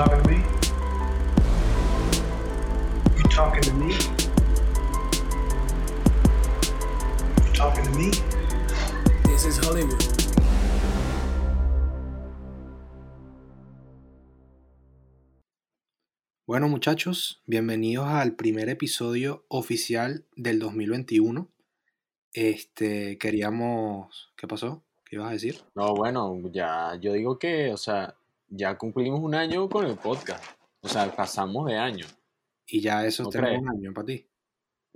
talking to me? You talking to me? You talking to me? This is Hollywood. Bueno muchachos, bienvenidos al primer episodio oficial del 2021. Este, queríamos... ¿Qué pasó? ¿Qué ibas a decir? No, bueno, ya yo digo que, o sea, ya cumplimos un año con el podcast. O sea, pasamos de año. Y ya eso ¿No crees? un año para ti.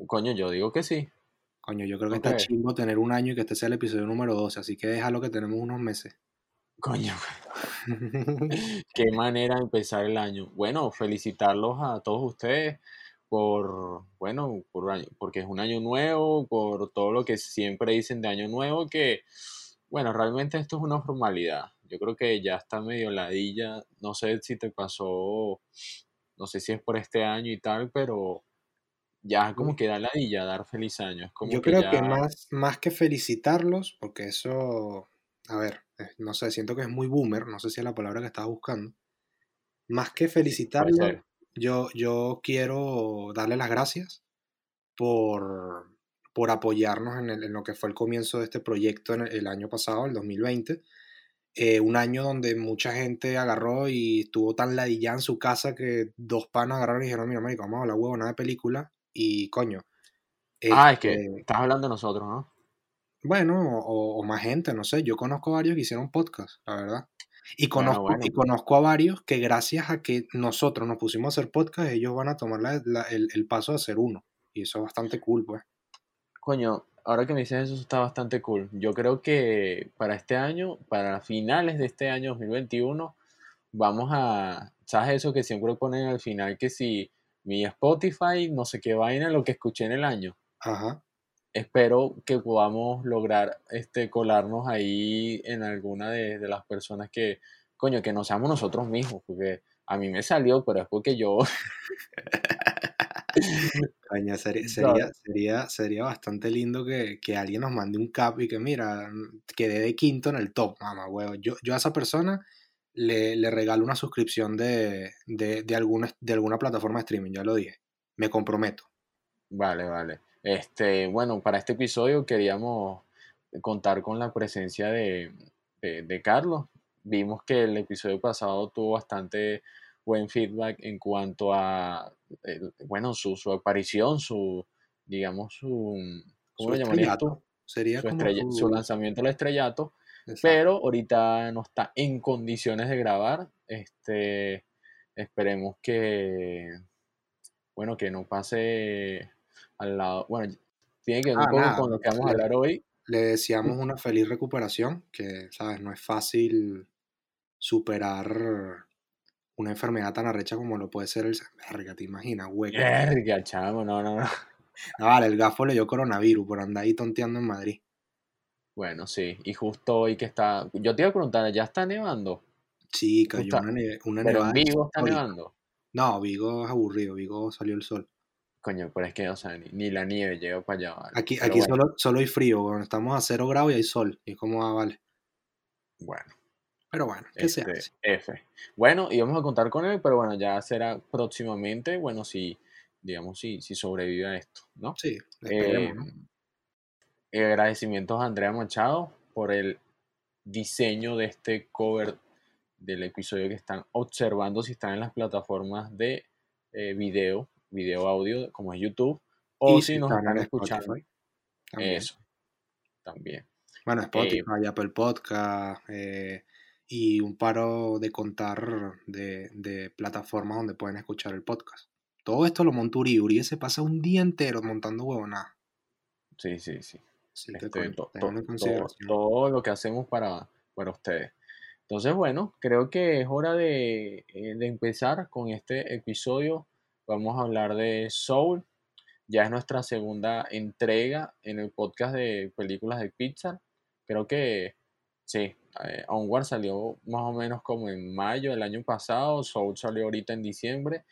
Coño, yo digo que sí. Coño, yo creo que ¿No está crees? tener un año y que este sea el episodio número 12, así que déjalo que tenemos unos meses. Coño, qué manera de empezar el año. Bueno, felicitarlos a todos ustedes por, bueno, por año- porque es un año nuevo, por todo lo que siempre dicen de año nuevo, que, bueno, realmente esto es una formalidad. Yo creo que ya está medio ladilla. No sé si te pasó, no sé si es por este año y tal, pero ya como que da ladilla dar feliz año. Es como Yo que creo que ya- más, más que felicitarlos, porque eso, a ver, eh, no sé, siento que es muy boomer, no sé si es la palabra que estaba buscando. Más que felicitarlos, yo, yo quiero darle las gracias por, por apoyarnos en, el- en lo que fue el comienzo de este proyecto en el, el año pasado, el 2020. Eh, un año donde mucha gente agarró y estuvo tan ladillada en su casa que dos panas agarraron y dijeron, mira, marico, vamos a hablar huevona de película. Y coño. Ah, es que este, estás hablando de nosotros, ¿no? bueno, o, o más gente, no sé. Yo conozco a varios que hicieron podcast, la verdad. Y Bueno, conozco, bueno. y conozco a varios que gracias a que nosotros nos pusimos a hacer podcast, ellos van a tomar la- la- el, el paso de hacer uno. Y eso es bastante cool, pues. Coño, ahora que me dices eso está bastante cool. Yo creo que para este año, para finales de este año 2021, vamos a, ¿sabes eso que siempre ponen al final? Que si mi Spotify, no sé qué vaina, lo que escuché en el año. Ajá. Espero que podamos lograr este, colarnos ahí en alguna de, de las personas que, coño, que no seamos nosotros mismos, porque a mí me salió, pero es porque yo, Coño, sería, sería, sería bastante lindo que, que alguien nos mande un cap y que, mira, quedé de quinto en el top, mamá, huevo. Yo, yo a esa persona le, le regalo una suscripción de, de, de, alguna, de alguna plataforma de streaming, ya lo dije. Me comprometo. Vale, vale. Este, bueno, para este episodio queríamos contar con la presencia de, de- de Carlos. Vimos que el episodio pasado tuvo bastante buen feedback en cuanto a, bueno, su, su aparición, su, digamos, su, ¿cómo Su lo llamarías tú? Sería Su, como estrella- su- su lanzamiento al estrellato, Exacto. pero ahorita no está en condiciones de grabar. Este, esperemos que, bueno, que no pase al lado. Bueno, tiene que ver un Ah, poco nada, con lo que vamos a hablar hoy. Le deseamos una feliz recuperación, que, ¿sabes? No es fácil superar una enfermedad tan arrecha como lo puede ser el... Verga, ¿te imaginas? Hueco. Verga, chamo, no, no, no. No, vale, el gafo le dio coronavirus por andar ahí tonteando en Madrid. Bueno, sí, y justo hoy que está. Yo te iba a preguntar, ¿ya está nevando? Sí, cayó una, neve- una Pero nevada en Vigo está histórica. nevando. No, Vigo es aburrido, Vigo salió el sol. Coño, pero es que, o sea, ni, ni la nieve llega para allá. vale. Aquí, Pero aquí bueno, solo, solo hay frío, bueno, estamos a cero grados y hay sol. Y es como, ah, vale. bueno. Pero bueno, ¿qué se Este, hace? F. Bueno, y vamos a contar con él, pero bueno, ya será próximamente, bueno, si, digamos, si, si sobrevive a esto, ¿no? Sí, Eh, eh, agradecimientos a Andrea Machado por el diseño de este cover del episodio que están observando si están en las plataformas de eh, video, video audio como es YouTube, o si nos están están escuchando. También. Eso, también. Bueno, Spotify, Apple Podcast eh, y un paro de contar de, de plataformas donde pueden escuchar el podcast. Todo esto lo monta Uri. Uri se pasa un día entero montando huevonadas. Sí, sí, sí. Este, to- to- todo lo que hacemos para, para ustedes. Entonces, bueno, creo que es hora de, eh, de empezar con este episodio. Vamos a hablar de Soul. Ya es nuestra segunda entrega en el podcast de películas de Pixar. Creo que sí, eh, Onward salió más o menos como en mayo del año pasado. Soul salió ahorita en diciembre.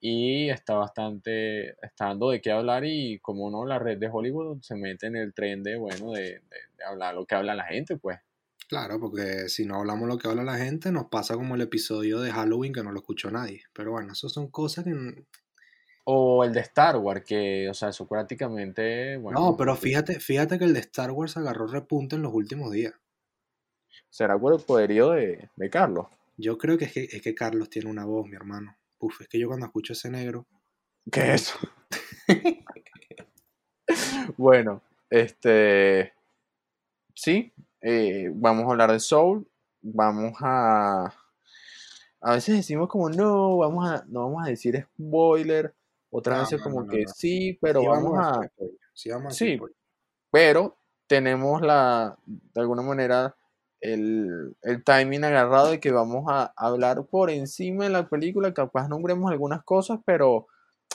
y está bastante, está dando de qué hablar y como no, la red de Hollywood se mete en el tren de, bueno, de, de- de hablar lo que habla la gente, pues. Claro, porque si no hablamos lo que habla la gente, nos pasa como el episodio de Halloween que no lo escuchó nadie. Pero bueno, eso son cosas que... O el de Star Wars, que, o sea, eso prácticamente, bueno, No, pero fíjate, fíjate que el de Star Wars agarró repunte en los últimos días. Será por el poderío de, de Carlos. Yo creo que es, que es que Carlos tiene una voz, mi hermano. Uf, es que yo cuando escucho ese negro... ¿Qué es eso? bueno, este. Sí, eh, vamos a hablar de Soul. Vamos a. A veces decimos como no, vamos a, no vamos a decir spoiler. Otras No, veces no, como no, que sí, pero Sí vamos a. sí vamos a Sí, pero tenemos la, de alguna manera, el, el timing agarrado de que vamos a hablar por encima de la película, capaz nombremos algunas cosas, pero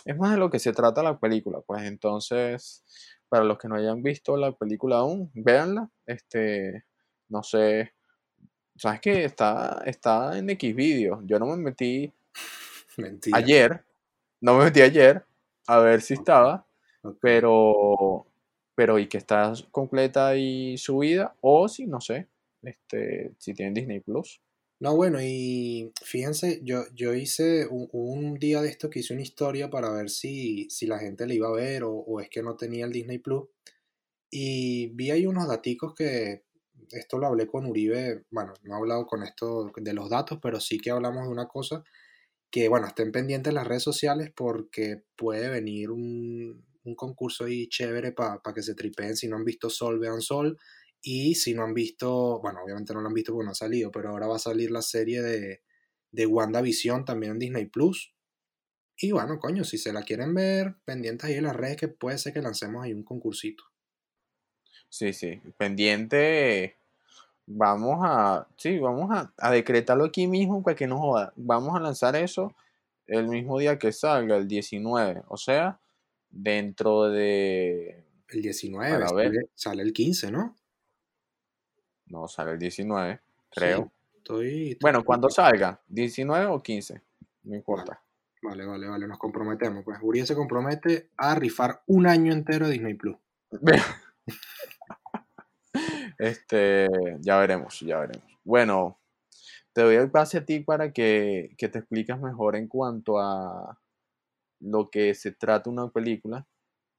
es más de lo que se trata la película, pues. Entonces, para los que no hayan visto la película aún, véanla, este, no sé, sabes que está, está en X video, yo no me metí Mentira. ayer, no me metí ayer a ver si estaba, pero pero y que está completa y subida o si no sé este si tienen Disney Plus No, bueno, y fíjense, yo, yo hice un, un día de esto que hice una historia para ver si, si la gente le iba a ver o, o es que no tenía el Disney Plus. Y vi ahí unos daticos que esto lo hablé con Uribe, bueno, no he hablado con esto de los datos, pero sí que hablamos de una cosa que, bueno, estén pendientes en las redes sociales porque puede venir un, un concurso ahí chévere para que se tripeen. Si no han visto Sol, vean Sol. Y si no han visto, bueno, obviamente no lo han visto porque no ha salido, pero ahora va a salir la serie de, de WandaVision también en Disney Plus. Y bueno, coño, si se la quieren ver, pendientes ahí en las redes que puede ser que lancemos ahí un concursito. sí sí pendiente vamos a sí vamos a, a decretarlo aquí mismo para que no joda vamos a lanzar eso el mismo día que salga el 19 o sea dentro de El 19, Para ver. sale, sale el 15, ¿no? No sale el 19 creo Sí, estoy, estoy- bueno cuando salga 19 o 15 no importa Vale, vale, vale, nos comprometemos. Pues Uribe se compromete a rifar un año entero de Disney Plus. Este, ya veremos, ya veremos. Bueno, te doy el pase a ti para que, que te expliques mejor en cuanto a lo que se trata una película,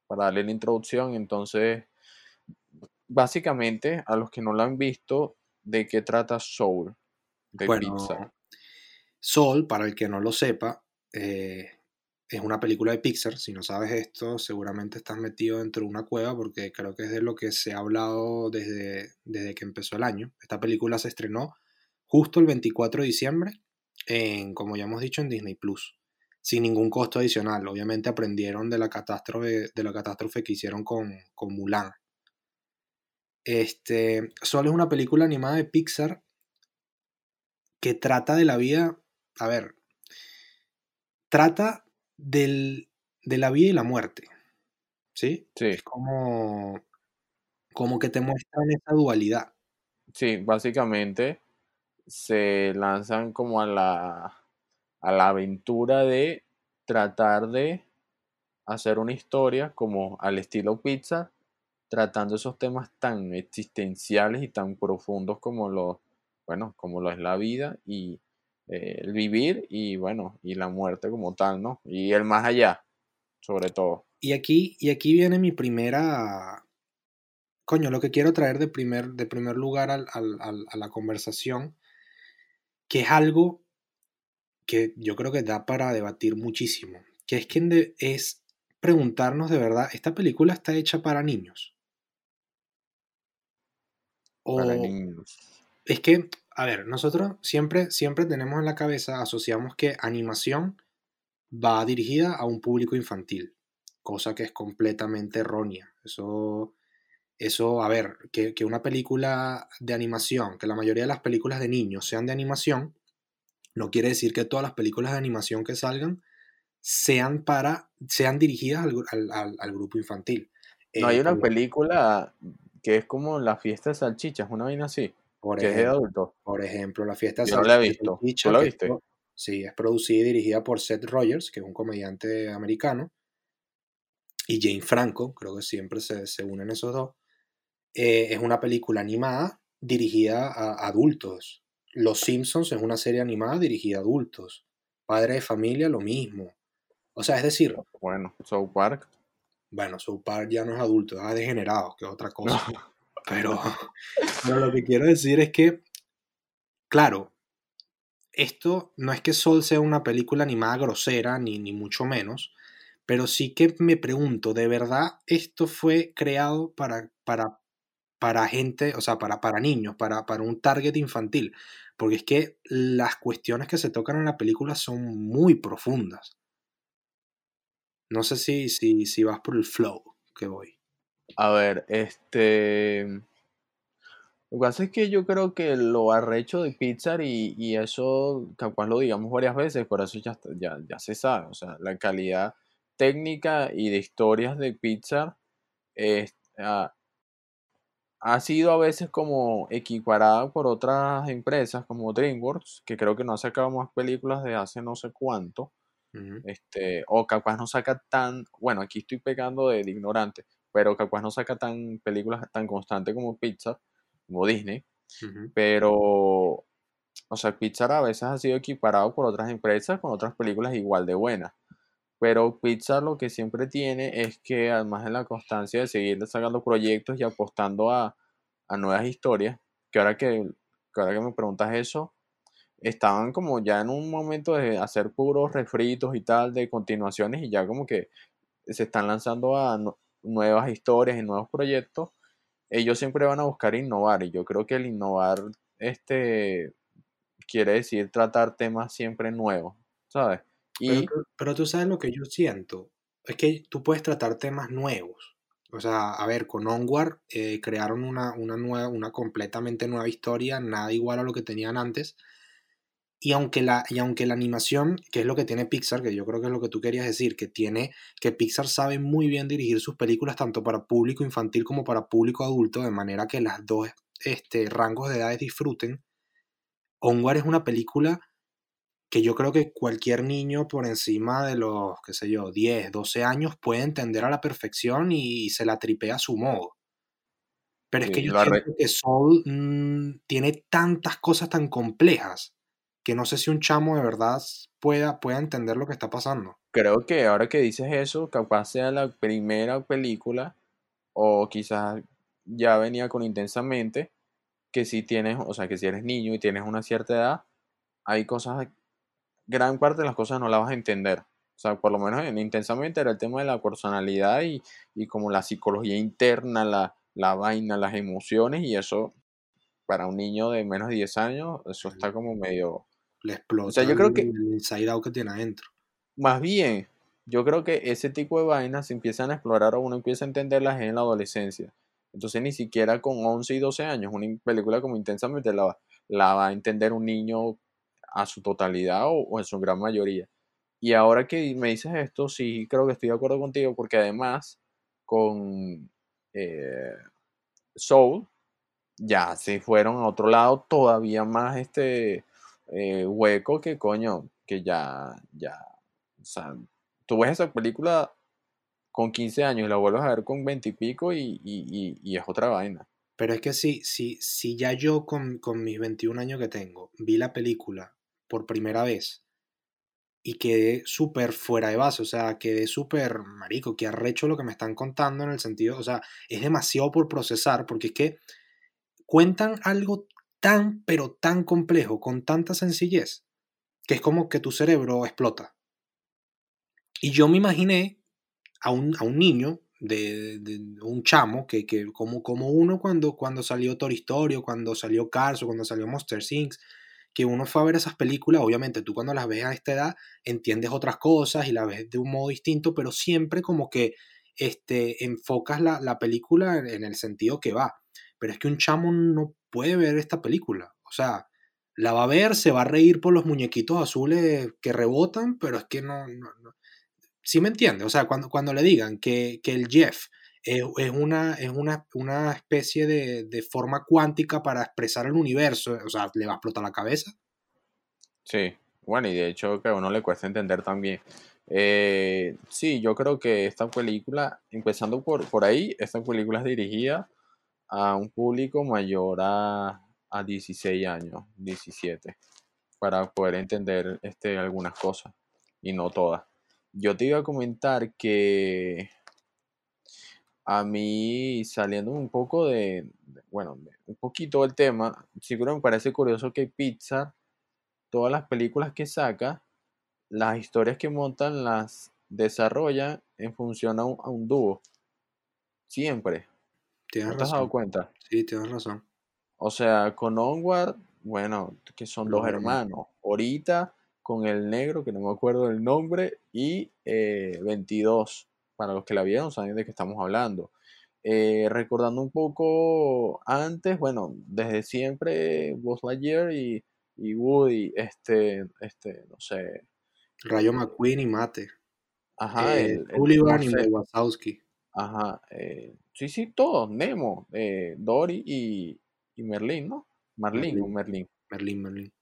para darle la introducción. Entonces, básicamente, a los que no la han visto, ¿de qué trata Soul? De Bueno, Pixar. Soul, para el que no lo sepa, eh, es una película de Pixar. Si no sabes esto, seguramente estás metido dentro de una cueva porque creo que es de lo que se ha hablado desde, desde que empezó el año. Esta película se estrenó justo el 24 de diciembre, en, como ya hemos dicho, en Disney Plus, sin ningún costo adicional. Obviamente aprendieron de la catástrofe, de la catástrofe que hicieron con, con Mulan. Este, Soul es una película animada de Pixar que trata de la vida, a ver, trata del, de la vida y la muerte, ¿sí? Sí, Es como, como que te muestran esa dualidad. sí, básicamente se lanzan como a la, a la aventura de tratar de hacer una historia como al estilo Pixar, tratando esos temas tan existenciales y tan profundos como lo, bueno, como lo es la vida y eh, el vivir y bueno, y la muerte como tal, ¿no? Y el más allá, sobre todo. Y aquí, y aquí viene mi primera, coño, lo que quiero traer de primer, de primer lugar al- a la conversación, que es algo que yo creo que da para debatir muchísimo, que es que es preguntarnos de verdad, ¿esta película está hecha para niños? Para O niños. es que, a ver, nosotros siempre, siempre tenemos en la cabeza, asociamos que animación va dirigida a un público infantil, cosa que es completamente errónea. Eso, eso a ver, que, que una película de animación, que la mayoría de las películas de niños sean de animación, no quiere decir que todas las películas de animación que salgan sean para, sean dirigidas al, al- al- grupo infantil. No hay Eh, una película que es como la fiesta de salchichas, una vaina así, por que es de ejemplo, adultos. Por ejemplo, la fiesta de Yo no la he visto. Salchicha, ¿Tú la viste? esto- sí, es producida y dirigida por Seth Rogers, que es un comediante americano, y Jane Franco, creo que siempre se, se unen esos dos. Eh, es una película animada dirigida a adultos. Los Simpsons es una serie animada dirigida a adultos. Padre de familia, lo mismo. O sea, es decir, Bueno, South Park. Bueno, su par ya no es adulto, es degenerado, que es otra cosa. Pero, pero lo que quiero decir es que, claro, esto no es que Soul sea una película animada grosera, ni, ni mucho menos, pero sí que me pregunto, ¿de verdad esto fue creado para, para, para gente, o sea, para, para niños, para, para un target infantil? Porque es que las cuestiones que se tocan en la película son muy profundas. No sé si, si, si vas por el flow que voy. A ver, este. Lo que pasa es que yo creo que lo arrecho de Pixar y, y eso capaz lo digamos varias veces, por eso ya, ya, ya se sabe. O sea, la calidad técnica y de historias de Pixar es, ah, ha sido a veces como equiparada por otras empresas como DreamWorks, que creo que no ha sacado más películas de hace no sé cuánto. Este, o capaz no saca tan, bueno, aquí estoy pegando de, de ignorante, pero capaz no saca tan películas tan constante como Pixar, como Disney, pero, o sea, Pixar a veces ha sido equiparado por otras empresas con otras películas igual de buenas. Pero Pixar lo que siempre tiene es que además de la constancia de seguir sacando proyectos y apostando a, a nuevas historias, que ahora que, que ahora que me preguntas eso, estaban como ya en un momento de hacer puros refritos y tal de continuaciones y ya como que se están lanzando a nu- nuevas historias y nuevos proyectos, ellos siempre van a buscar innovar y yo creo que el innovar este quiere decir tratar temas siempre nuevos, ¿sabes? Pero, Y tú- pero tú sabes lo que yo siento. Es que tú puedes tratar temas nuevos. O sea, a ver, con Onward eh, crearon una, una nueva, una completamente nueva historia, nada igual a lo que tenían antes. Y aunque la, y aunque la animación, que es lo que tiene Pixar, que yo creo que es lo que tú querías decir, que tiene, que Pixar sabe muy bien dirigir sus películas tanto para público infantil como para público adulto, de manera que las dos este, rangos de edades disfruten. Onward es una película que yo creo que cualquier niño por encima de los, qué sé yo, 10, 12 años puede entender a la perfección y, se la tripea a su modo. Pero es que Sí, yo siento que Soul mm, tiene tantas cosas tan complejas que no sé si un chamo de verdad pueda, pueda entender lo que está pasando. creo que ahora que dices eso, capaz sea la primera película o quizás ya venía con intensamente que si tienes, o sea, que si eres niño y tienes una cierta edad, hay cosas, gran parte de las cosas no las vas a entender. O sea, por lo menos en intensamente era el tema de la personalidad y, y como la psicología interna, la, la vaina, las emociones y eso, para un niño de menos de 10 años, eso está como medio... Le explota O sea, yo creo que- el inside out que tiene adentro. Más bien, yo creo que ese tipo de vainas se empiezan a explorar o uno empieza a entenderlas en la adolescencia. Entonces ni siquiera con 11 y 12 años, una película como intensamente la, va- la va a entender un niño a su totalidad o, o en su gran mayoría. Y ahora que me dices esto, sí creo que estoy de acuerdo contigo porque además con eh, Soul ya se fueron a otro lado todavía más este eh, hueco que coño, que ya, ya, o sea, tú ves esa película con 15 años y la vuelves a ver con 20 y pico y, y- es otra vaina. Pero es que si, si, si ya yo con, con mis 21 años que tengo vi la película por primera vez y quedé súper fuera de base, o sea, quedé súper marico, que arrecho lo que me están contando en el sentido, o sea, es demasiado por procesar, porque es que cuentan algo tan, pero tan complejo, con tanta sencillez, que es como que tu cerebro explota. Y yo me imaginé a un, a un niño, de, un chamo, que, que como, como uno cuando, cuando salió Toy Story, cuando salió Cars, o cuando salió Monster Inc., que uno fue a ver esas películas, obviamente tú cuando las ves a esta edad entiendes otras cosas y las ves de un modo distinto, pero siempre como que este, enfocas la, la película en el sentido que va. Pero es que un chamo no puede ver esta película. O sea, la va a ver, se va a reír por los muñequitos azules que rebotan, pero es que no... no, no. ¿Sí me entiende? O sea, cuando, cuando le digan que, que el Jeff es, una, es una, una especie de, de forma cuántica para expresar el universo, o sea, le va a explotar la cabeza. Sí, bueno, y de hecho que a uno le cuesta entender también. Eh, sí, yo creo que esta película, empezando por, por ahí, esta película es dirigida a un público mayor a, a 16 años, 17, para poder entender este, algunas cosas y no todas. Yo te iba a comentar que a mí, saliendo un poco de, bueno, un poquito del tema, que me parece curioso que Pixar, todas las películas que saca, las historias que montan las desarrolla en función a un, dúo. Siempre. Tienes te has dado cuenta? Sí, tienes razón. O sea, con Onward, bueno, que son dos hermanos. Ahorita con el negro, que no me acuerdo del nombre, y 22. Eh, para los que la vieron, saben de qué estamos hablando. Eh, recordando un poco antes, bueno, desde siempre Buzz Lightyear y, y Woody, este, este, no sé. Rayo McQueen y Mate. Ajá, eh, el, Sullivan y Wazowski. Ajá, eh, sí, sí, todos, Nemo, eh, Dory y, y, Merlin, ¿no? Marlin o Merlin. Merlin, Merlin.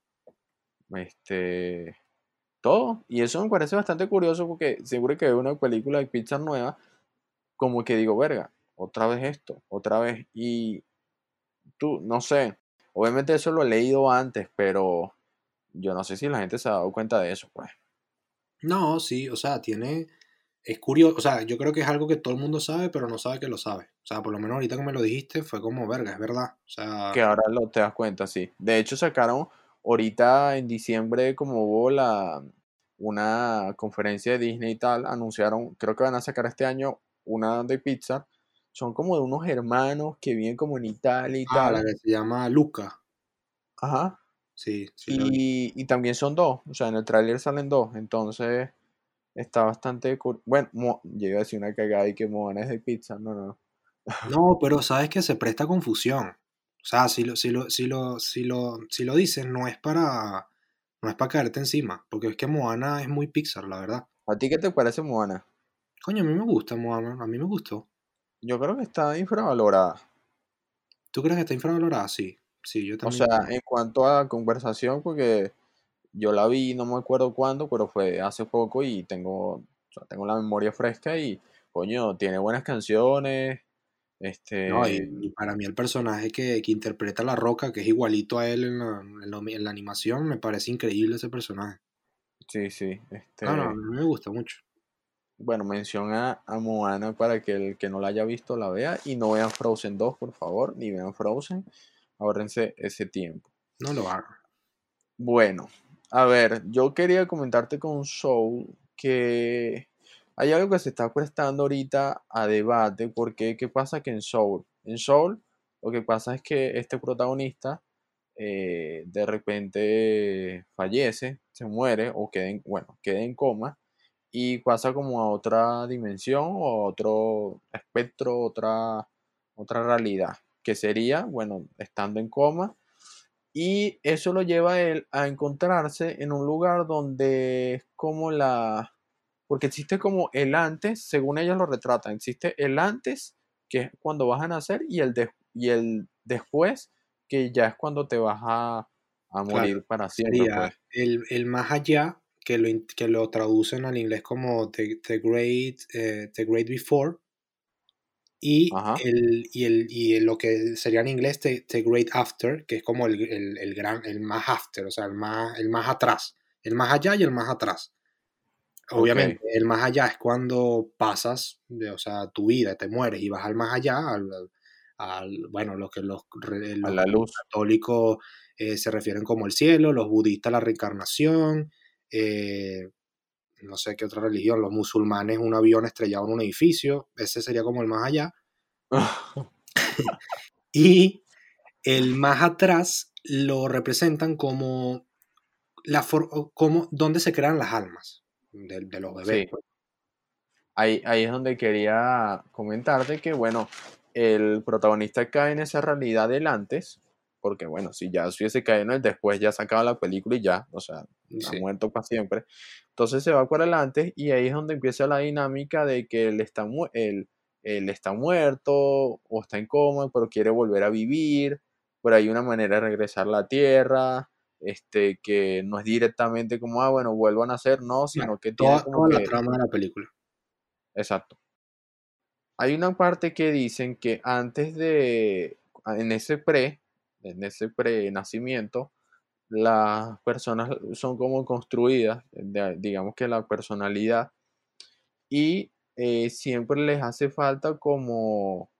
Este, todo. Y eso me parece bastante curioso porque seguro que veo una película de Pixar nueva, como que digo, verga, otra vez esto, otra vez. Y tú, no sé, obviamente eso lo he leído antes, pero yo no sé si la gente se ha dado cuenta de eso, pues. No, sí, o sea, tiene, es curioso, o sea, yo creo que es algo que todo el mundo sabe, pero no sabe que lo sabe. O sea, por lo menos ahorita que me lo dijiste fue como, verga, es verdad. O sea... Que ahora lo te das cuenta, sí. De hecho, sacaron ahorita en diciembre, como hubo la, una conferencia de Disney y tal, anunciaron, creo que van a sacar este año una de pizza. Son como de unos hermanos que viven como en Italia y ah, tal. la que se llama Luca. Ajá. Sí, sí. Y, y, también son dos, o sea, en el tráiler salen dos, entonces está bastante... Bueno, yo iba a decir una cagada y que Moana es de pizza, no, no. No, pero sabes que se presta confusión. O sea, si lo, si lo, si lo, si lo, si lo dices, no es para. No es para caerte encima. Porque es que Moana es muy Pixar, la verdad. ¿A ti qué te parece Moana? Coño, a mí me gusta Moana. A mí me gustó. Yo creo que está infravalorada. ¿Tú crees que está infravalorada? Sí. Sí, yo también. O sea, en cuanto a conversación, porque yo la vi, no me acuerdo cuándo, pero fue hace poco y tengo, o sea, tengo la memoria fresca y, coño, tiene buenas canciones, este... No, y, para mí el personaje que, que, interpreta La Roca, que es igualito a él en la, en, la, animación, me parece increíble ese personaje. Sí, sí. Este... No, no, a mí me gusta mucho. Bueno, menciona a Moana para que el que no la haya visto la vea y no vean Frozen 2, por favor, ni vean Frozen. Ahorrense ese tiempo. No lo hagan. Bueno, a ver, yo quería comentarte con Soul que hay algo que se está prestando ahorita a debate, porque ¿qué pasa que en Soul? En Soul lo que pasa es que este protagonista eh, de repente fallece, se muere o queda en, bueno, queda en coma y pasa como a otra dimensión o a otro espectro, otra, otra realidad, que sería, bueno, estando en coma, y eso lo lleva a él a encontrarse en un lugar donde es como la, porque existe como el antes, según ellos lo retratan, existe el antes, que es cuando vas a nacer, y el, y el después, que ya es cuando te vas a, morir para siempre. Pues. El, el, más allá, que lo, que lo traducen al inglés como The, great, eh, the great Before, y, el, y, el, y lo que sería en inglés the, Great After, que es como el, el, gran, el más after, o sea, el más, el más atrás, el más allá y el más atrás. Obviamente, el más allá es cuando pasas, de, o sea, tu vida, te mueres y vas al más allá, al, bueno, lo que los, católicos eh, se refieren como el cielo, los budistas la reencarnación, eh, no sé qué otra religión, los musulmanes un avión estrellado en un edificio, ese sería como el más allá. y el más atrás lo representan como la como donde se crean las almas de, los bebés. Pues. Ahí, ahí es donde quería comentarte que, bueno, el protagonista cae en esa realidad del antes, porque, bueno, si ya se hubiese caído en el después, ya sacaba la película y ya, o sea, ha muerto para siempre. Entonces se va por el antes y ahí es donde empieza la dinámica de que él está, él, él está muerto o está en coma, pero quiere volver a vivir, pero hay una manera de regresar a la tierra, este, que no es directamente como, ah, bueno, vuelvan a nacer, no, sino que toda, la trama de la película. Exacto. hay una parte que dicen que antes de, en ese pre, en ese pre-nacimiento, las personas son como construidas, de- digamos que la personalidad, y eh, siempre les hace falta como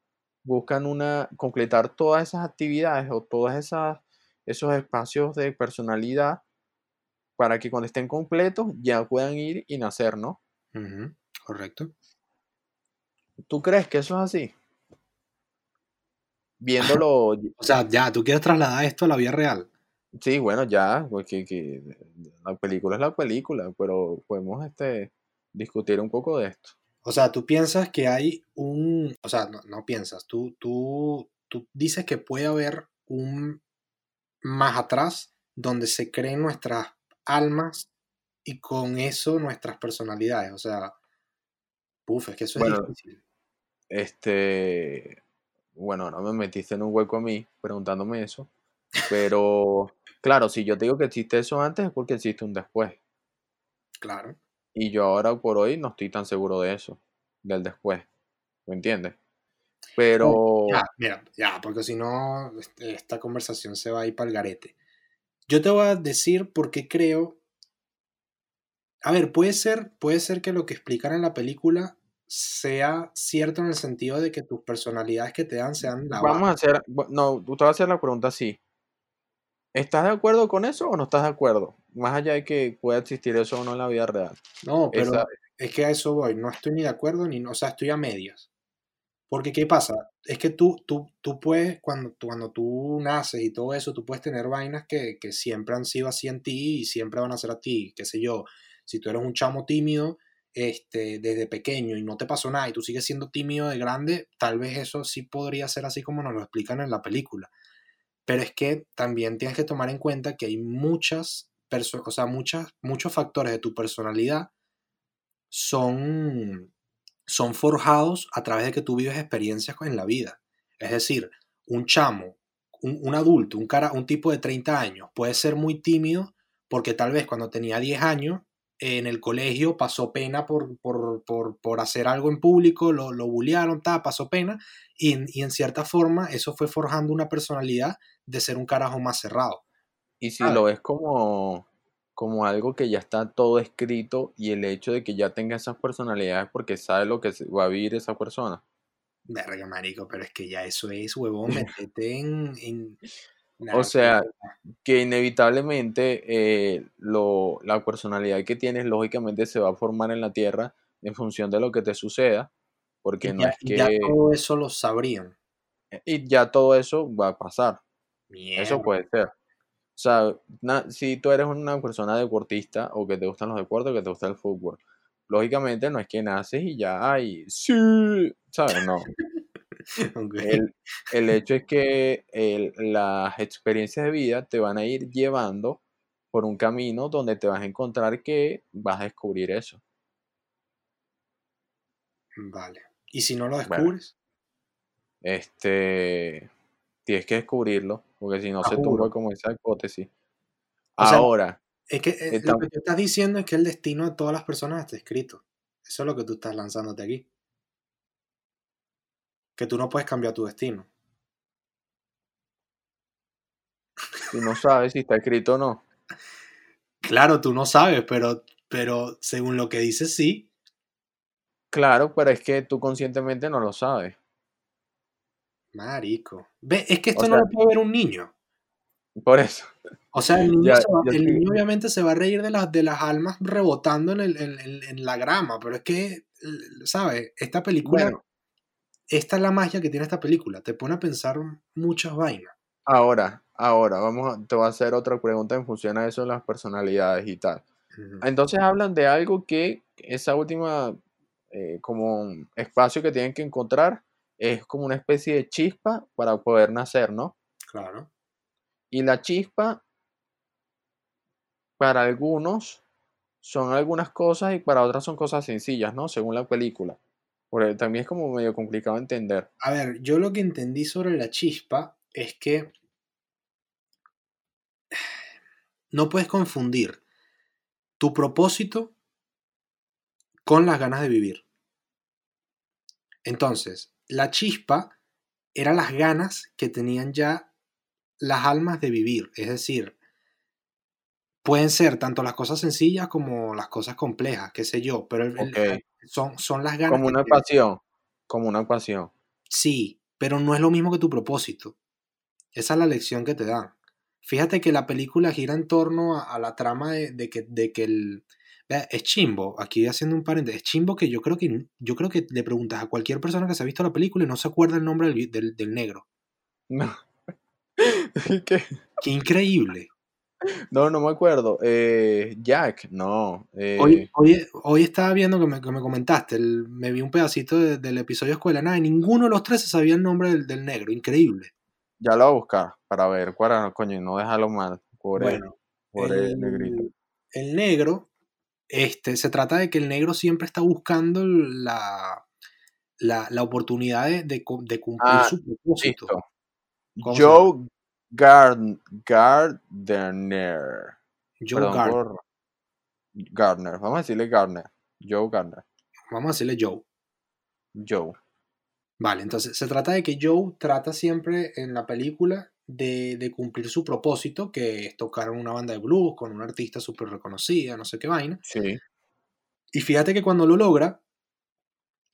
buscan una, completar todas esas actividades o esas, esos espacios de personalidad para que cuando estén completos ya puedan ir y nacer, ¿no? Correcto. ¿Tú crees que eso es así? Viéndolo, O sea, ya, tú quieres trasladar esto a la vida real. Sí, bueno, ya, porque que la película es la película, pero podemos este, discutir un poco de esto. O sea, tú piensas que hay un. O sea, no, no piensas. Tú, tú, tú dices que puede haber un más atrás donde se creen nuestras almas y con eso nuestras personalidades. O sea, puf, es que eso es difícil. Este, bueno, ahora me metiste en un hueco a mí preguntándome eso, pero claro, si yo te digo que existe eso antes es porque existe un después. Claro. Y yo ahora por hoy no estoy tan seguro de eso, del después, ¿me entiendes? Pero, Ya, mira, ya, porque si no, este, esta conversación se va a ir para el garete. Yo te voy a decir por qué creo. A ver, puede ser, puede ser que lo que explican en la película sea cierto en el sentido de que tus personalidades que te dan sean la vamos a hacer, no, tú te vas a hacer la pregunta así. ¿Estás de acuerdo con eso o no estás de acuerdo? Más allá de que pueda existir eso o no en la vida real. No, pero Esa, es que a eso voy. No estoy ni de acuerdo ni, o sea, estoy a medias. Porque, ¿qué pasa? Es que tú, tú, tú puedes, cuando, cuando tú naces y todo eso, tú puedes tener vainas que, que siempre han sido así en ti y siempre van a ser a ti. Qué sé yo, si tú eres un chamo tímido este, desde pequeño y no te pasó nada y tú sigues siendo tímido de grande, tal vez eso sí podría ser así como nos lo explican en la película. Pero es que también tienes que tomar en cuenta que hay muchas personas, o sea, muchas, muchos factores de tu personalidad son, son forjados a través de que tú vives experiencias en la vida. Es decir, un chamo, un, un adulto, un, cara, un tipo de 30 años puede ser muy tímido porque tal vez cuando tenía 10 años en el colegio pasó pena por, por, por, por hacer algo en público, lo, lo bullearon, ta, pasó pena, y, en- y en cierta forma eso fue forjando una personalidad de ser un carajo más cerrado. y si ¿sabes? lo ves como, como algo que ya está todo escrito y el hecho de que ya tenga esas personalidades porque sabe lo que va a vivir esa persona. Verga, marico, pero es que ya eso es, huevón, metete en... en... Nah, O sea, que inevitablemente eh, lo, la personalidad que tienes lógicamente se va a formar en la Tierra en función de lo que te suceda, porque y no ya, es y ya que... todo eso lo sabrían. Y ya todo eso va a pasar, Mierda. eso puede ser. O sea, na- si tú eres una persona deportista o que te gustan los deportes o que te gusta el fútbol, lógicamente no es que naces y ya, ay, sí, ¿sabes? No. El, el hecho es que el- las experiencias de vida te van a ir llevando por un camino donde te vas a encontrar que vas a descubrir eso. Vale. ¿Y si no lo Bueno. descubres? Este, tienes que descubrirlo, porque si no se tumba como esa hipótesis. O sea, Ahora, Es que eh, Está- lo que tú estás diciendo es que el destino de todas las personas está escrito. Eso es lo que tú estás lanzándote aquí. Que tú no puedes cambiar tu destino. tú no sabes si está escrito o no. Claro, tú no sabes, pero, pero según lo que dices, sí. Claro, pero es que tú conscientemente no lo sabes. Marico. Ve, es que esto O no lo puede ver un niño. Por eso. O sea, el niño, Ya- se va- ya el sí. niño obviamente se va a reír de las, de las almas rebotando en, el- en- en- en la grama, pero es que, ¿sabes? Esta película, Bueno. Esta es la magia que tiene esta película, te pone a pensar muchas vainas. Ahora, ahora, vamos a, te voy a hacer otra pregunta en función a eso de las personalidades y tal. Entonces hablan de algo que esa última eh, como un espacio que tienen que encontrar es como una especie de chispa para poder nacer, ¿no? Claro. Y la chispa para algunos son algunas cosas y para otras son cosas sencillas, ¿no? Según la película. También es como medio complicado entender. A ver, yo lo que entendí sobre la chispa es que no puedes confundir tu propósito con las ganas de vivir. Entonces, la chispa eran las ganas que tenían ya las almas de vivir. Es decir, pueden ser tanto las cosas sencillas como las cosas complejas, qué sé yo, pero el- el- Ok. son, son las ganas Como una pasión. Como una pasión. Sí, pero no es lo mismo que tu propósito. Esa es la lección que te dan. Fíjate que la película gira en torno a, a la trama de, de que, de que el... Es chimbo, aquí haciendo un paréntesis, es chimbo que yo creo que yo creo que le preguntas a cualquier persona que se ha visto la película y no se acuerda el nombre del, del- del negro. No. ¿Qué? Qué increíble. No, no me acuerdo. Eh, Jack, no. eh, Hoy, hoy, hoy estaba viendo que me, que me comentaste, el- me vi un pedacito de- del episodio de Escuela Nada y ninguno de los tres se sabía el nombre del, del negro. Increíble. ya lo voy a buscar para ver cuál era, coño, y no dejarlo mal. Por Bueno, por el negrito. el, negro, este, se trata de que el negro siempre está buscando la, la, la oportunidad de, de cu- de cumplir Ah, su propósito. Listo. ¿Cómo se Joe Gard- Gardner. Joe Perdón Gardner. por Gardner. Vamos a decirle Gardner. Joe Gardner. Vamos a decirle Joe. Joe. Vale, entonces se trata de que Joe trata siempre en la película de, de cumplir su propósito, que es tocar en una banda de blues con una artista súper reconocida, no sé qué vaina. Sí. Y fíjate que cuando lo logra,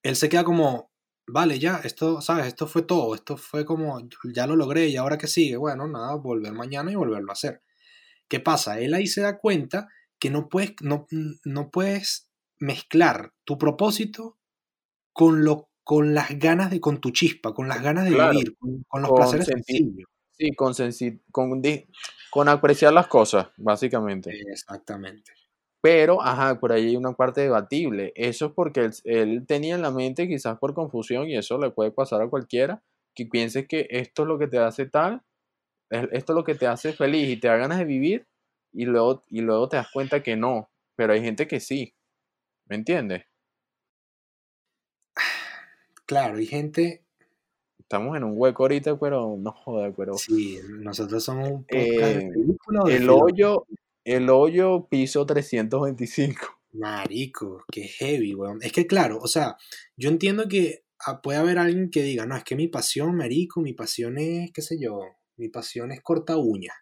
él se queda como, vale, ya, esto, ¿sabes? Esto fue todo, esto fue como, ya lo logré y ahora qué sigue, bueno, nada, volver mañana y volverlo a hacer. ¿Qué pasa? Él ahí se da cuenta que no puedes, no, no puedes mezclar tu propósito con, lo, con las ganas de, con tu chispa, con las ganas de Claro, vivir, con, con los con placeres sencillos. Sí, con, con, con apreciar las cosas, básicamente. Exactamente. Pero, ajá, por ahí hay una parte debatible. Eso es porque él, él tenía en la mente, quizás por confusión, y eso le puede pasar a cualquiera, que pienses que esto es lo que te hace tal, es- esto es lo que te hace feliz y te da ganas de vivir, y luego, y luego te das cuenta que no. Pero hay gente que sí. ¿Me entiendes? Claro, hay gente, Estamos en un hueco ahorita, pero no joda, pero. sí, nosotros somos un podcast de Eh, película o de El hoyo, el hoyo piso 325. Marico, qué heavy, weón. Es que claro, o sea, yo entiendo que ah, puede haber alguien que diga, no, es que mi pasión, marico, mi pasión es, qué sé yo, mi pasión es corta uña.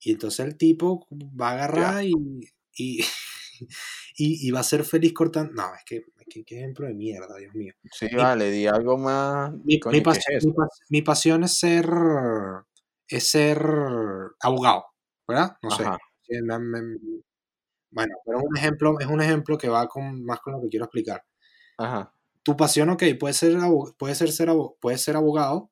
Y entonces el tipo va a agarrar y, y, y, y va a ser feliz cortando. No, es que, es que qué ejemplo de mierda, Dios mío. Sí, vale, di algo más. Mi, Coño, mi ¿qué pas- es mi eso? pas- mi pasión es ser, es ser abogado, ¿verdad? No sé. Me- me- bueno, pero es un ejemplo, es un ejemplo que va con, más con lo que quiero explicar. Ajá. Tu pasión, ok, puede ser, puede ser, ser, puede ser abogado,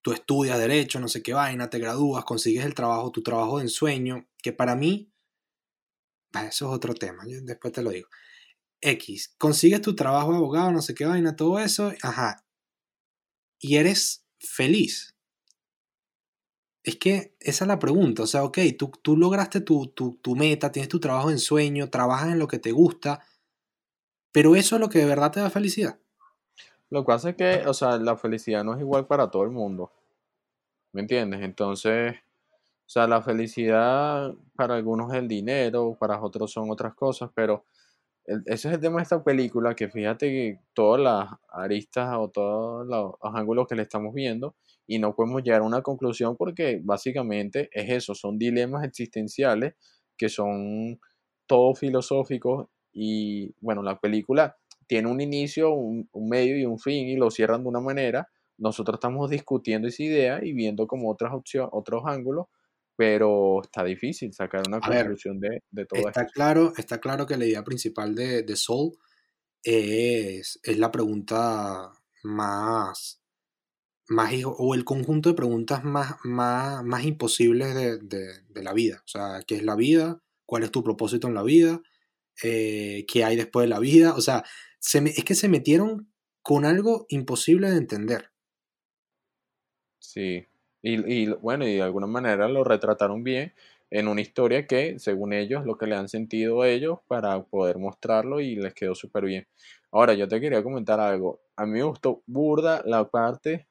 tú estudias derecho, no sé qué vaina, te gradúas, consigues el trabajo, tu trabajo de ensueño, que para mí, ah, eso es otro tema, yo después te lo digo. X, consigues tu trabajo de abogado, no sé qué vaina, todo eso, ajá, y eres feliz. Es que esa es la pregunta, o sea, ok, tú, tú lograste tu, tu, tu meta, tienes tu trabajo de ensueño, trabajas en lo que te gusta, pero eso es lo que de verdad te da felicidad. Lo que pasa es que, o sea, la felicidad no es igual para todo el mundo. ¿Me entiendes? Entonces, o sea, la felicidad para algunos es el dinero, para otros son otras cosas, pero ese es el tema de esta película, que fíjate que todas las aristas o todos los, los ángulos que le estamos viendo y no podemos llegar a una conclusión porque básicamente es eso, son dilemas existenciales que son todos filosóficos y bueno, la película tiene un inicio, un, un medio y un fin y lo cierran de una manera. Nosotros estamos discutiendo esa idea y viendo como otras opciones, otros ángulos, pero está difícil sacar una A ver, conclusión de, de todo Está esto. claro, está claro que la idea principal de, de Soul es, es la pregunta más, más o el conjunto de preguntas más, más, más imposibles de, de- de la vida. O sea, ¿qué es la vida? ¿Cuál es tu propósito en la vida? Eh, ¿qué hay después de la vida? O sea, se me- es que se metieron con algo imposible de entender. Sí, y, y bueno, y de alguna manera lo retrataron bien en una historia que, según ellos, lo que le han sentido a ellos para poder mostrarlo y les quedó súper bien. Ahora, yo te quería comentar algo. A mí me gustó burda la parte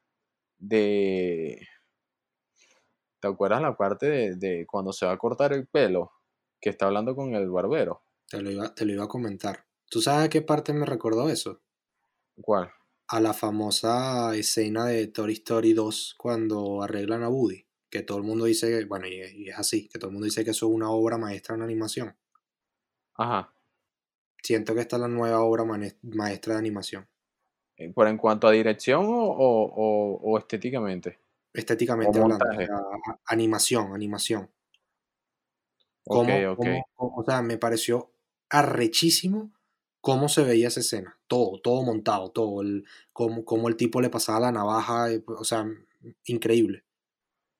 de... ¿Te acuerdas la parte de, de cuando se va a cortar el pelo? Que está hablando con el barbero. Te lo iba, te lo iba a comentar. ¿Tú sabes a qué parte me recordó eso? ¿Cuál? A la famosa escena de Toy Story 2 cuando arreglan a Woody. Que todo el mundo dice, bueno, y, es así, que todo el mundo dice que eso es una obra maestra en animación. Ajá. Siento que esta es la nueva obra maestra de animación. Eh, ¿Pero en cuanto a dirección o, o- estéticamente? Estéticamente O hablando. a- animación, animación. Ok, Cómo- ok. cómo- cómo- o sea, me pareció arrechísimo cómo se veía esa escena. Todo, todo montado, todo. El, cómo, cómo el tipo le pasaba la navaja, eh, o sea, increíble.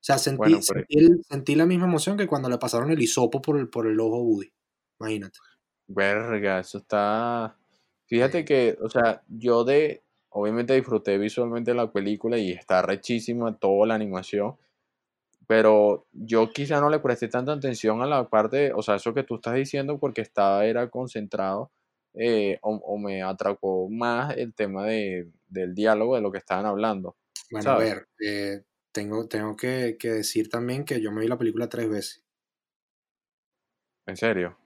O sea, sentí, Bueno, pero- sentí, el- sentí la misma emoción que cuando le pasaron el hisopo por el, por el ojo a Woody. Imagínate. Verga, eso está. Fíjate que, o sea, yo de. Obviamente disfruté visualmente la película y está rechísima toda la animación. Pero yo quizá no le presté tanta atención a la parte, o sea, eso que tú estás diciendo, porque estaba, era concentrado, eh, o, o me atracó más el tema de, del diálogo de lo que estaban hablando. Bueno, ¿Sabes? a ver, eh, tengo, tengo que, que decir también que yo me vi la película tres veces. En serio,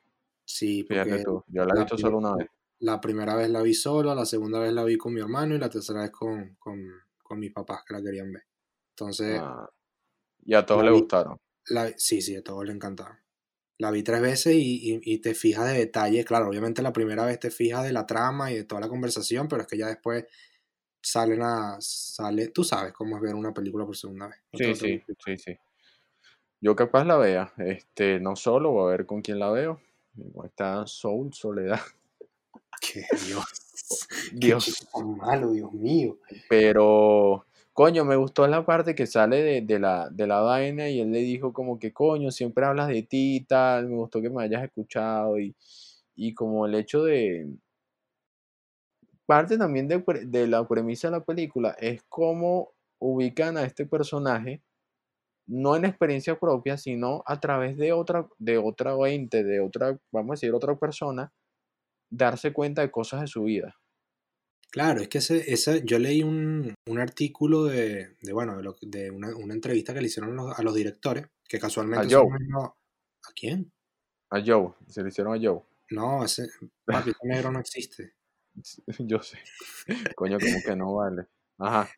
Sí, porque tú, yo la he visto solo una vez. la primera vez la vi sola, la segunda vez la vi con mi hermano y la tercera vez con, con, con mis papás que la querían ver. Entonces, Ah, y a todos vi, gustaron. la, sí, sí, a todos les encantaba. La vi tres veces y, y- y te fijas de detalles. Claro, obviamente la primera vez te fijas de la trama y de toda la conversación, pero es que ya después salen a. Sale, tú sabes cómo es ver una película por segunda vez. No Sí, sí, sí, sí. Yo capaz la vea, este, no solo, voy a ver con quién la veo. Esta Soul Soledad. Qué Dios. Qué Dios. tan malo, Dios mío. Pero, coño, me gustó la parte que sale de, la, de la vaina y él le dijo como que, coño, siempre hablas de ti y tal, me gustó que me hayas escuchado y, y como el hecho de, parte también de, de la premisa de la película es cómo ubican a este personaje, no en experiencia propia, sino a través de otra, de otra ente, de otra, vamos a decir, otra persona, darse cuenta de cosas de su vida. Claro, es que ese, ese- yo leí un, un artículo de, de, bueno, de, lo- de una, una entrevista que le hicieron los- a los directores, que A casualmente son Joe, ¿A quién? a Joe, se lo hicieron a Joe. No, ese papi, ese negro no existe. Yo sé. Coño, como que no vale. Ajá,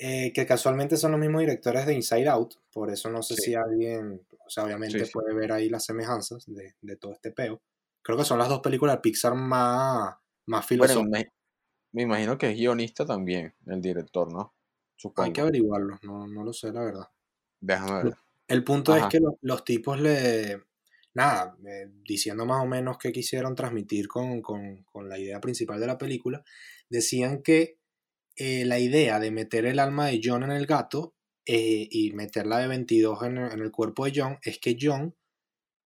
Eh, que casualmente son los mismos directores de Inside Out, por eso no sé sí, si alguien, o sea, obviamente sí. puede ver ahí las semejanzas de, de todo este peo. Creo que son las dos películas de Pixar más, más filosóficas. Me imagino que es guionista también, el director, ¿no? Hay que averiguarlo, no, no lo sé, la verdad. Déjame ver. El punto es que lo- los tipos le, nada, eh, diciendo más o menos qué quisieron transmitir con, con- con la idea principal de la película, decían que eh, la idea de meter el alma de John en el gato eh, y meterla de 22 en el, en el cuerpo de John es que John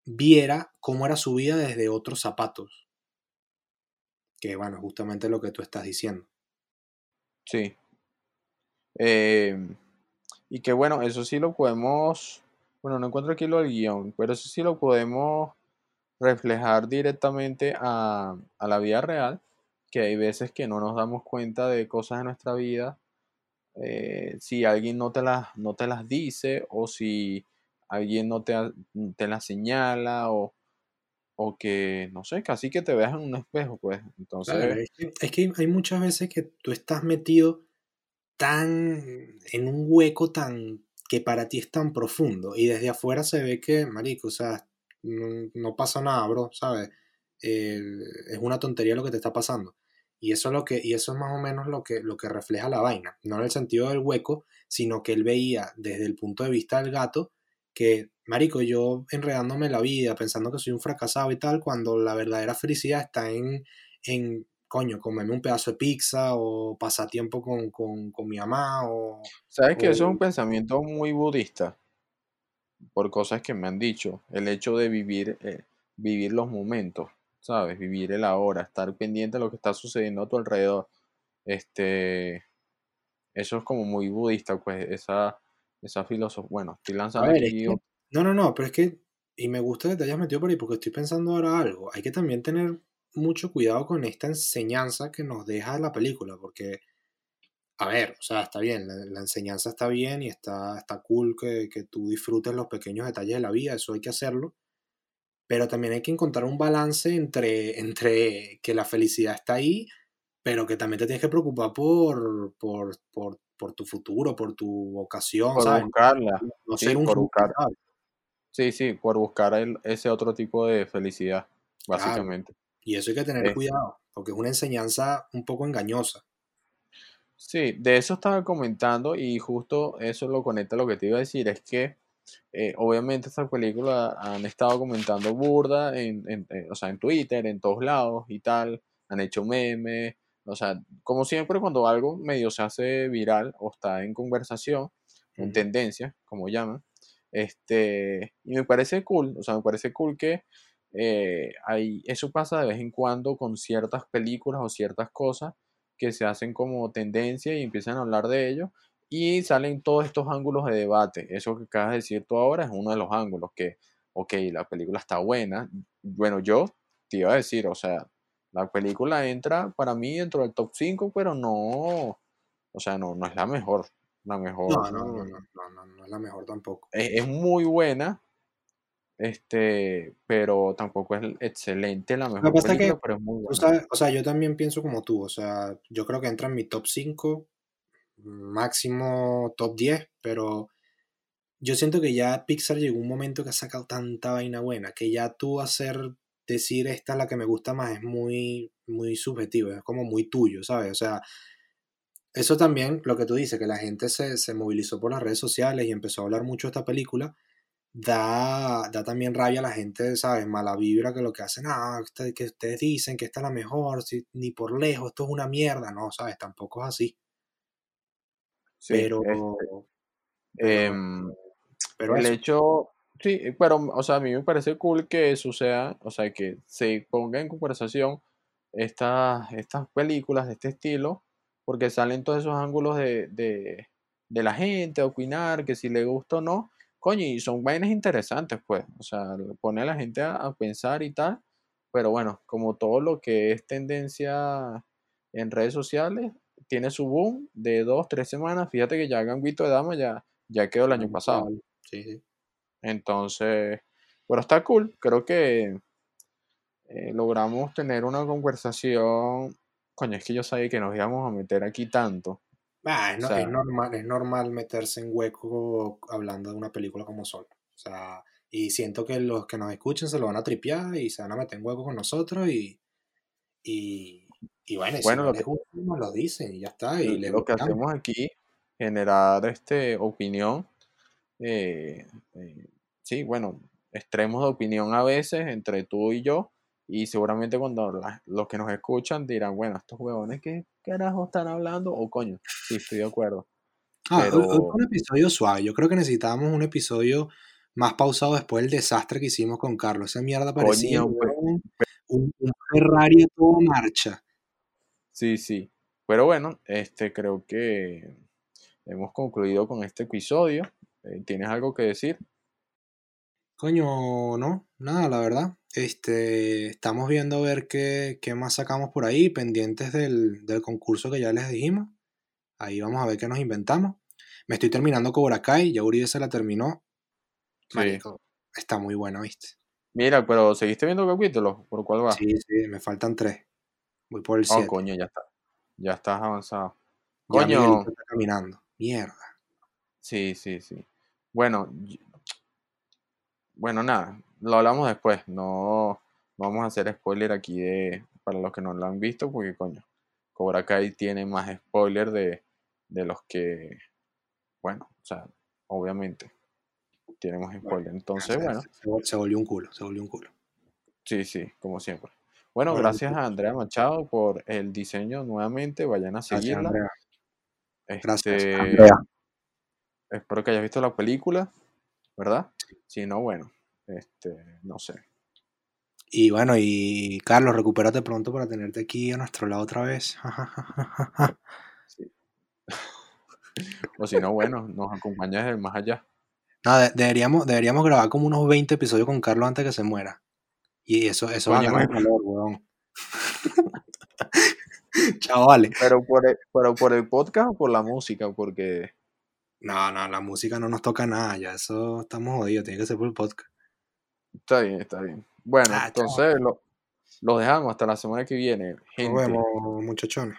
viera cómo era su vida desde otros zapatos, que bueno, justamente lo que tú estás diciendo. sí. Eh, y que bueno, eso sí lo podemos, bueno, no encuentro aquí lo del guion, pero eso sí lo podemos reflejar directamente a, a la vida real, que hay veces que no nos damos cuenta de cosas de nuestra vida eh, si alguien no te las, no te las dice o si alguien no te, te las señala o, o que, no sé, casi que te veas en un espejo, pues. Claro, Entonces, es que, es que hay muchas veces que tú estás metido tan en un hueco tan que para ti es tan profundo y desde afuera se ve que, marico, o sea, no, no pasa nada, bro, ¿sabes? Eh, es una tontería lo que te está pasando. Y eso es lo que, y eso es más o menos lo que, lo que refleja la vaina. No en el sentido del hueco, sino que él veía desde el punto de vista del gato que, marico, yo enredándome la vida, pensando que soy un fracasado y tal, cuando la verdadera felicidad está en, en coño, comerme un pedazo de pizza o pasar tiempo con, con, con mi mamá o, ¿sabes que eso es o un pensamiento muy budista? Por cosas que me han dicho. El hecho de vivir, eh, vivir los momentos, ¿sabes? Vivir el ahora, estar pendiente de lo que está sucediendo a tu alrededor. Este, eso es como muy budista, pues, esa, esa filosofía. Bueno, estoy lanzando ver, es aquí que, no, no, no, pero es que, y me gusta que te hayas metido por ahí porque estoy pensando ahora algo. Hay que también tener mucho cuidado con esta enseñanza que nos deja la película, porque, a ver, o sea, está bien, la, la enseñanza está bien y está, está cool que, que tú disfrutes los pequeños detalles de la vida, eso hay que hacerlo, pero también hay que encontrar un balance entre, entre que la felicidad está ahí, pero que también te tienes que preocupar por, por, por, por tu futuro, por tu vocación, Por ¿sabes? buscarla. No sí, ser un por buscar. Sí, sí, por buscar el- ese otro tipo de felicidad, Claro. básicamente. Y eso hay que tener cuidado, porque es una enseñanza un poco engañosa. Sí, de eso estaba comentando y justo eso lo conecta a lo que te iba a decir, es que eh, obviamente esta película han estado comentando burda en, en- eh, o sea, en Twitter, en todos lados y tal, han hecho memes, o sea, como siempre cuando algo medio se hace viral o está en conversación, en tendencia, como llaman, este, y me parece cool, o sea, me parece cool que eh, hay, eso pasa de vez en cuando con ciertas películas o ciertas cosas que se hacen como tendencia y empiezan a hablar de ello y salen todos estos ángulos de debate. Eso que acabas de decir tú ahora es uno de los ángulos que, ok, la película está buena. Bueno, yo te iba a decir, o sea, la película entra para mí dentro del top 5, pero no, o sea, no, no es la mejor. La mejor No, no, no, no, no, no, no es la mejor tampoco. es, es muy buena, este, pero tampoco es excelente la mejor pasa es que película, pero es muy buena. sabes, o sea, yo también pienso como tú, o sea, yo creo que entra en mi top 5, máximo top 10, pero yo siento que ya Pixar llegó un momento que ha sacado tanta vaina buena, que ya tú hacer, decir esta es la que me gusta más es muy, muy subjetivo, es como muy tuyo, ¿sabes? O sea, eso también, lo que tú dices, que la gente se, se movilizó por las redes sociales y empezó a hablar mucho de esta película, da, da también rabia a la gente, ¿sabes? Mala vibra que lo que hacen, ah, usted- que ustedes dicen que esta es la mejor, si, ni por lejos, esto es una mierda, no, ¿sabes? Tampoco es así. Sí, pero, este, pero, em, pero el eso, hecho, sí, pero, o sea, a mí me parece cool que suceda, o sea, que se ponga en conversación estas, estas películas de este estilo, porque salen todos esos ángulos de, de, de la gente, a opinar, que si le gusta o no, coño, y son vainas interesantes, pues, o sea, pone a la gente a, a pensar y tal, pero bueno, como todo lo que es tendencia en redes sociales, tiene su boom de dos, tres semanas, fíjate que ya Ganguito de Dama ya, ya quedó el año pasado. Sí, sí. Entonces, pero está cool. Creo que eh, logramos tener una conversación. Coño, es que yo sabía que nos íbamos a meter aquí tanto. Ah, es, O no- sea, es normal, es normal meterse en hueco hablando de una película como Sol. O sea, y siento que los que nos escuchen se lo van a tripear y se van a meter en hueco con nosotros y, y, y bueno, y si bueno, no lo les que, gusta, nos lo dicen y ya está, y les lo que hacemos aquí, generar este, opinión. eh, eh, sí, bueno, extremos de opinión a veces entre tú y yo. Y seguramente cuando la- los que nos escuchan dirán, bueno, estos huevones, ¿qué carajo están hablando? O coño, sí, estoy de acuerdo. Ah, hoy, hoy fue Pero un episodio suave. Yo creo que necesitábamos un episodio más pausado después del desastre que hicimos con Carlos. Esa mierda parecía Coño, un Ferrari a toda marcha. sí, sí. Pero bueno, este creo que hemos concluido con este episodio. Eh, ¿Tienes algo que decir? Coño, no, nada, la verdad. Este, estamos viendo a ver qué, qué más sacamos por ahí, pendientes del, del concurso que ya les dijimos. Ahí vamos a ver qué nos inventamos. Me estoy terminando Cobra Kai, ya Uribe se la terminó. Sí. Marico, está muy buena, ¿viste? Mira, pero ¿seguiste viendo capítulos? ¿Por cuál va? Sí, sí, me faltan tres. Voy por el Oh, 7. coño, ya está. Ya estás avanzado. Ya Coño, está caminando. Mierda. sí, sí, sí. Bueno, bueno, nada, lo hablamos después. No, no vamos a hacer spoiler aquí de, para los que no lo han visto, porque coño, Cobra Kai tiene más spoiler de, de los que, bueno, o sea, obviamente, Bueno, spoiler. ya Entonces, bueno, se vol- se volvió un culo, se volvió un culo. sí, sí, como siempre. Bueno, Bueno, gracias a Andrea Machado por el diseño nuevamente. Vayan a gracias, seguirla. Andrea. Gracias, Este, Andrea. espero que hayas visto la película, ¿verdad? Si no, bueno, este, no sé. Y bueno, y Carlos, recupérate pronto para tenerte aquí a nuestro lado otra vez. sí. O si no, bueno, nos acompañas desde más allá. No, de- deberíamos, deberíamos grabar como unos 20 episodios con Carlos antes que se muera. Y eso, eso va a ganar man. valor, weón. Chavales. Pero por el, pero por el podcast o por la música, porque No, no, la música no nos toca nada, ya eso estamos jodidos, tiene que ser por el podcast. Está bien, está bien. Bueno, Ah, entonces lo, Los dejamos hasta la semana que viene. Nos Gente. vemos, muchachones.